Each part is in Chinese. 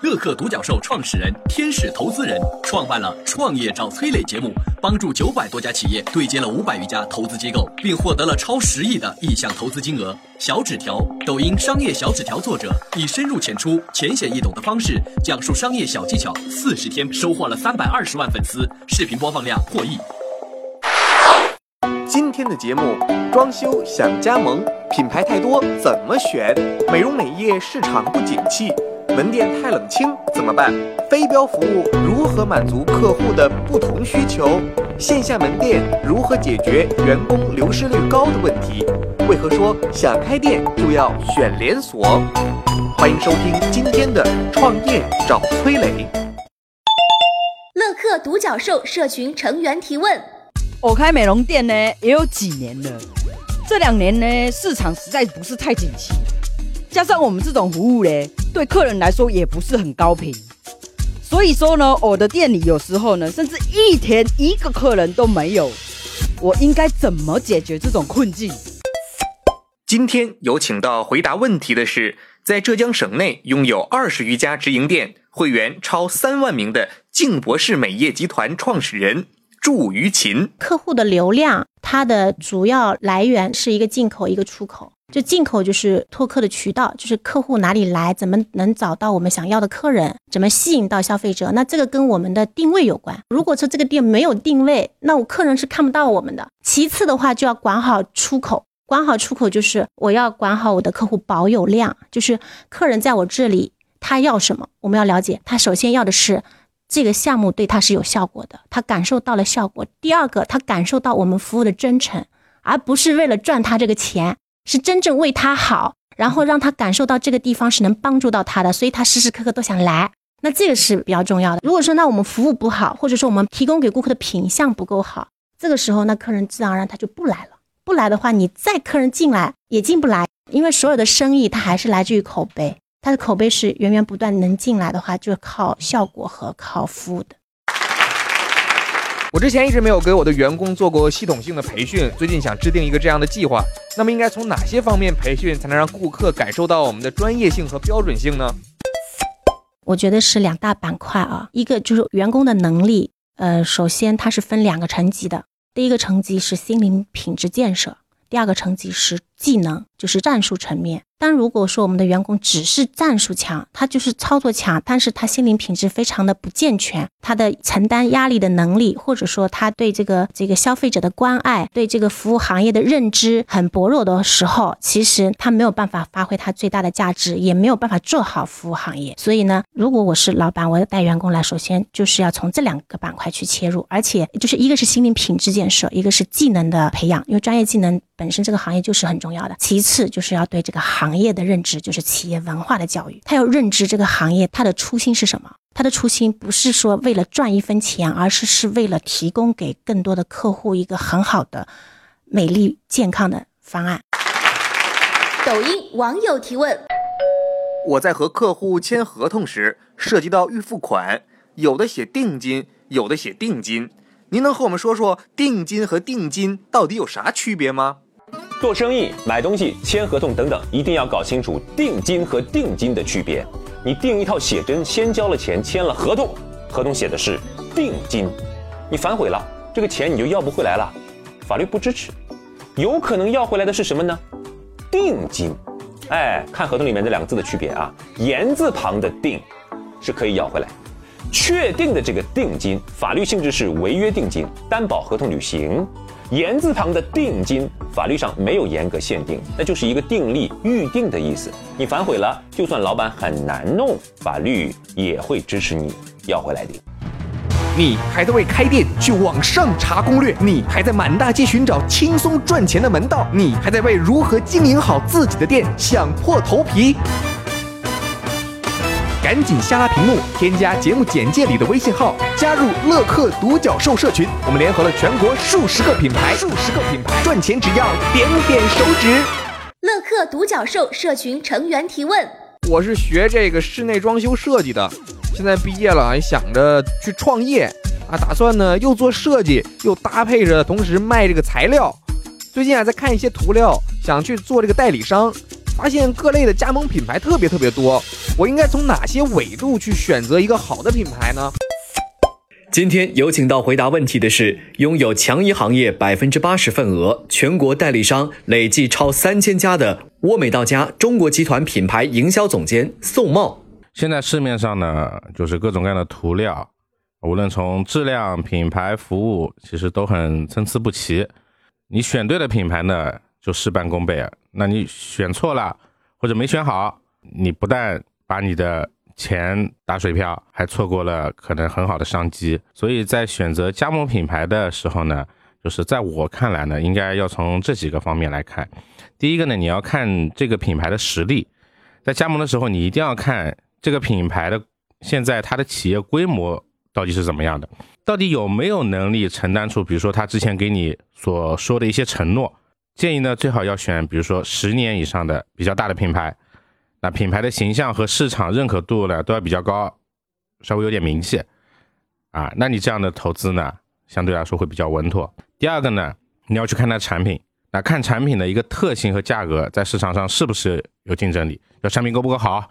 乐客独角兽创始人、天使投资人，创办了《创业找崔磊》节目，帮助九百多家企业对接了五百余家投资机构，并获得了超十亿的意向投资金额。小纸条，抖音商业小纸条作者，以深入浅出、浅显易懂的方式讲述商业小技巧，四十天收获了三百二十万粉丝，视频播放量破亿。今天的节目，装修想加盟，品牌太多怎么选？美容美业市场不景气。门店太冷清怎么办？非标服务如何满足客户的不同需求？线下门店如何解决员工流失率高的问题？为何说想开店就要选连锁？欢迎收听今天的创业找崔磊。乐客独角兽社群成员提问：我开美容店呢也有几年了，这两年呢市场实在不是太景气。加上我们这种服务嘞，对客人来说也不是很高频，所以说呢，我的店里有时候呢，甚至一天一个客人都没有。我应该怎么解决这种困境？今天有请到回答问题的是，在浙江省内拥有二十余家直营店、会员超三万名的静博士美业集团创始人祝于琴。客户的流量，它的主要来源是一个进口，一个出口。就进口就是拓客的渠道，就是客户哪里来，怎么能找到我们想要的客人，怎么吸引到消费者？那这个跟我们的定位有关。如果说这个店没有定位，那我客人是看不到我们的。其次的话，就要管好出口，管好出口就是我要管好我的客户保有量，就是客人在我这里他要什么，我们要了解。他首先要的是这个项目对他是有效果的，他感受到了效果。第二个，他感受到我们服务的真诚，而不是为了赚他这个钱。是真正为他好，然后让他感受到这个地方是能帮助到他的，所以他时时刻刻都想来。那这个是比较重要的。如果说那我们服务不好，或者说我们提供给顾客的品相不够好，这个时候那客人自然而然他就不来了。不来的话，你再客人进来也进不来，因为所有的生意它还是来自于口碑，它的口碑是源源不断能进来的话，就靠效果和靠服务的。我之前一直没有给我的员工做过系统性的培训，最近想制定一个这样的计划。那么应该从哪些方面培训，才能让顾客感受到我们的专业性和标准性呢？我觉得是两大板块啊，一个就是员工的能力，呃，首先它是分两个层级的，第一个层级是心灵品质建设，第二个层级是技能，就是战术层面。但如果说我们的员工只是战术强，他就是操作强，但是他心灵品质非常的不健全，他的承担压力的能力，或者说他对这个这个消费者的关爱，对这个服务行业的认知很薄弱的时候，其实他没有办法发挥他最大的价值，也没有办法做好服务行业。所以呢，如果我是老板，我要带员工来，首先就是要从这两个板块去切入，而且就是一个是心灵品质建设，一个是技能的培养，因为专业技能本身这个行业就是很重重要的。其次就是要对这个行业的认知，就是企业文化的教育。他要认知这个行业，它的初心是什么？他的初心不是说为了赚一分钱，而是是为了提供给更多的客户一个很好的、美丽健康的方案。抖音网友提问：我在和客户签合同时，涉及到预付款，有的写定金，有的写定金。您能和我们说说定金和定金到底有啥区别吗？做生意、买东西、签合同等等，一定要搞清楚定金和定金的区别。你订一套写真，先交了钱，签了合同，合同写的是定金，你反悔了，这个钱你就要不回来了，法律不支持。有可能要回来的是什么呢？定金。哎，看合同里面这两个字的区别啊，言字旁的定是可以要回来，确定的这个定金，法律性质是违约定金，担保合同履行。言字旁的定金，法律上没有严格限定，那就是一个定力预定的意思。你反悔了，就算老板很难弄，法律也会支持你要回来的。你还在为开店去网上查攻略？你还在满大街寻找轻松赚钱的门道？你还在为如何经营好自己的店想破头皮？赶紧下拉屏幕，添加节目简介里的微信号，加入乐客独角兽社群。我们联合了全国数十个品牌，数十个品牌赚钱只要点点手指。乐客独角兽社群成员提问：我是学这个室内装修设计的，现在毕业了，也想着去创业啊，打算呢又做设计，又搭配着同时卖这个材料。最近啊在看一些涂料，想去做这个代理商，发现各类的加盟品牌特别特别多，我应该从哪些维度去选择一个好的品牌呢？今天有请到回答问题的是拥有强一行业百分之八十份额、全国代理商累计超三千家的沃美到家中国集团品牌营销总监宋茂。现在市面上呢，就是各种各样的涂料，无论从质量、品牌、服务，其实都很参差不齐。你选对了品牌呢，就事半功倍啊。那你选错了或者没选好，你不但把你的钱打水漂，还错过了可能很好的商机。所以在选择加盟品牌的时候呢，就是在我看来呢，应该要从这几个方面来看。第一个呢，你要看这个品牌的实力，在加盟的时候，你一定要看这个品牌的现在它的企业规模到底是怎么样的，到底有没有能力承担出，比如说他之前给你所说的一些承诺。建议呢，最好要选，比如说十年以上的比较大的品牌。那品牌的形象和市场认可度呢都要比较高，稍微有点名气啊，那你这样的投资呢相对来说会比较稳妥。第二个呢，你要去看它产品，那看产品的一个特性和价格在市场上是不是有竞争力，要产品够不够好，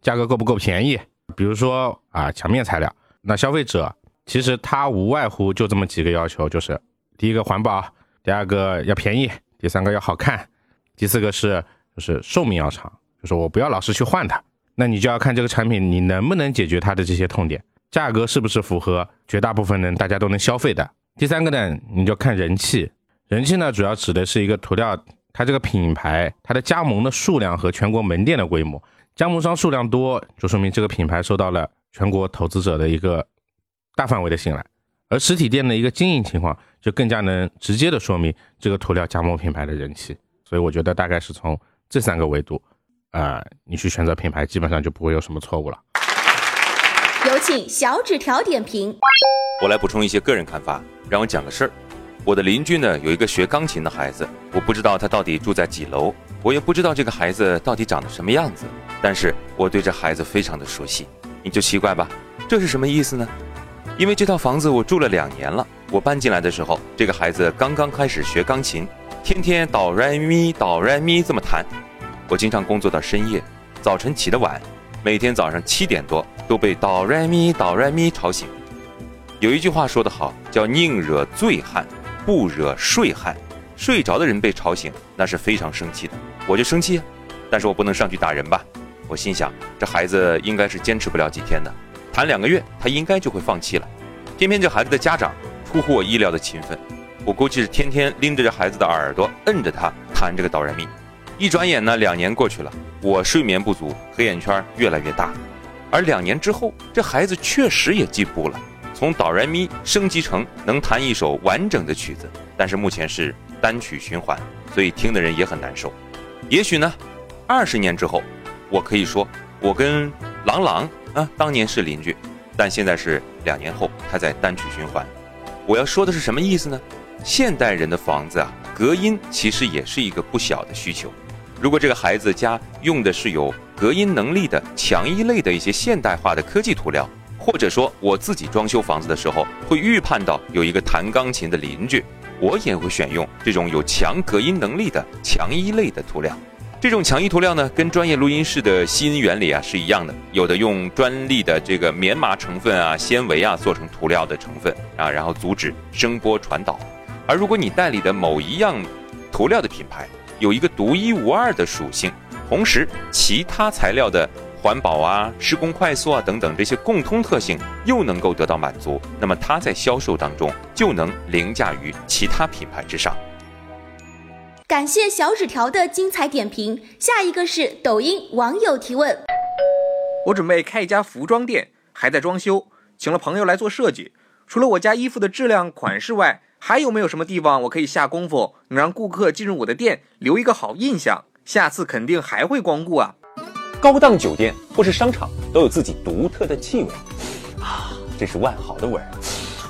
价格够不够便宜。比如说啊，墙面材料，那消费者其实他无外乎就这么几个要求，就是第一个环保，第二个要便宜，第三个要好看，第四个是就是寿命要长。就是我不要老是去换它，那你就要看这个产品你能不能解决它的这些痛点，价格是不是符合绝大部分人大家都能消费的。第三个呢，你就看人气，人气呢主要指的是一个涂料它这个品牌它的加盟的数量和全国门店的规模，加盟商数量多，就说明这个品牌受到了全国投资者的一个大范围的信赖，而实体店的一个经营情况就更加能直接的说明这个涂料加盟品牌的人气。所以我觉得大概是从这三个维度。啊，你去选择品牌，基本上就不会有什么错误了。有请小纸条点评。我来补充一些个人看法，让我讲个事儿。我的邻居呢有一个学钢琴的孩子，我不知道他到底住在几楼，我也不知道这个孩子到底长得什么样子，但是我对这孩子非常的熟悉。你就奇怪吧，这是什么意思呢？因为这套房子我住了两年了，我搬进来的时候，这个孩子刚刚开始学钢琴，天天哆来咪哆来咪这么弹。我经常工作到深夜，早晨起得晚，每天早上七点多都被哆来咪哆来咪吵醒。有一句话说得好，叫宁惹醉汉，不惹睡汉。睡着的人被吵醒，那是非常生气的。我就生气，但是我不能上去打人吧？我心想，这孩子应该是坚持不了几天的，弹两个月他应该就会放弃了。偏偏这孩子的家长出乎我意料的勤奋，我估计是天天拎着这孩子的耳朵，摁着他弹这个哆来咪。一转眼呢，两年过去了，我睡眠不足，黑眼圈越来越大。而两年之后，这孩子确实也进步了，从哆来咪升级成能弹一首完整的曲子。但是目前是单曲循环，所以听的人也很难受。也许呢，二十年之后，我可以说我跟郎朗啊当年是邻居，但现在是两年后他在单曲循环。我要说的是什么意思呢？现代人的房子啊，隔音其实也是一个不小的需求。如果这个孩子家用的是有隔音能力的强一类的一些现代化的科技涂料，或者说我自己装修房子的时候会预判到有一个弹钢琴的邻居，我也会选用这种有强隔音能力的强一类的涂料。这种强一涂料呢，跟专业录音室的吸音原理啊是一样的，有的用专利的这个棉麻成分啊、纤维啊做成涂料的成分啊，然后阻止声波传导。而如果你代理的某一样涂料的品牌，有一个独一无二的属性，同时其他材料的环保啊、施工快速啊等等这些共通特性又能够得到满足，那么它在销售当中就能凌驾于其他品牌之上。感谢小纸条的精彩点评。下一个是抖音网友提问：我准备开一家服装店，还在装修，请了朋友来做设计。除了我家衣服的质量、款式外，还有没有什么地方我可以下功夫，能让顾客进入我的店留一个好印象，下次肯定还会光顾啊？高档酒店或是商场都有自己独特的气味，啊，这是万豪的味儿，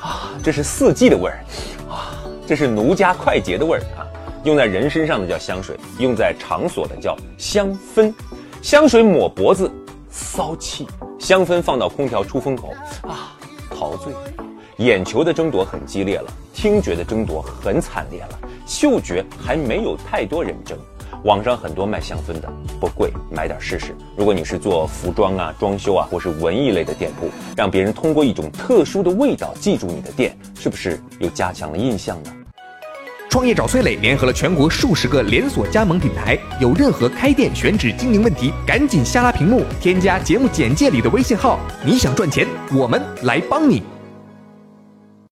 啊，这是四季的味儿，啊，这是奴家快捷的味儿啊。用在人身上的叫香水，用在场所的叫香氛。香水抹脖子骚气。香氛放到空调出风口啊，陶醉。眼球的争夺很激烈了，听觉的争夺很惨烈了，嗅觉还没有太多人争。网上很多卖香氛的，不贵，买点试试。如果你是做服装啊、装修啊，或是文艺类的店铺，让别人通过一种特殊的味道记住你的店，是不是又加强了印象呢？创业找崔磊联合了全国数十个连锁加盟品牌，有任何开店选址经营问题，赶紧下拉屏幕，添加节目简介里的微信号。你想赚钱，我们来帮你。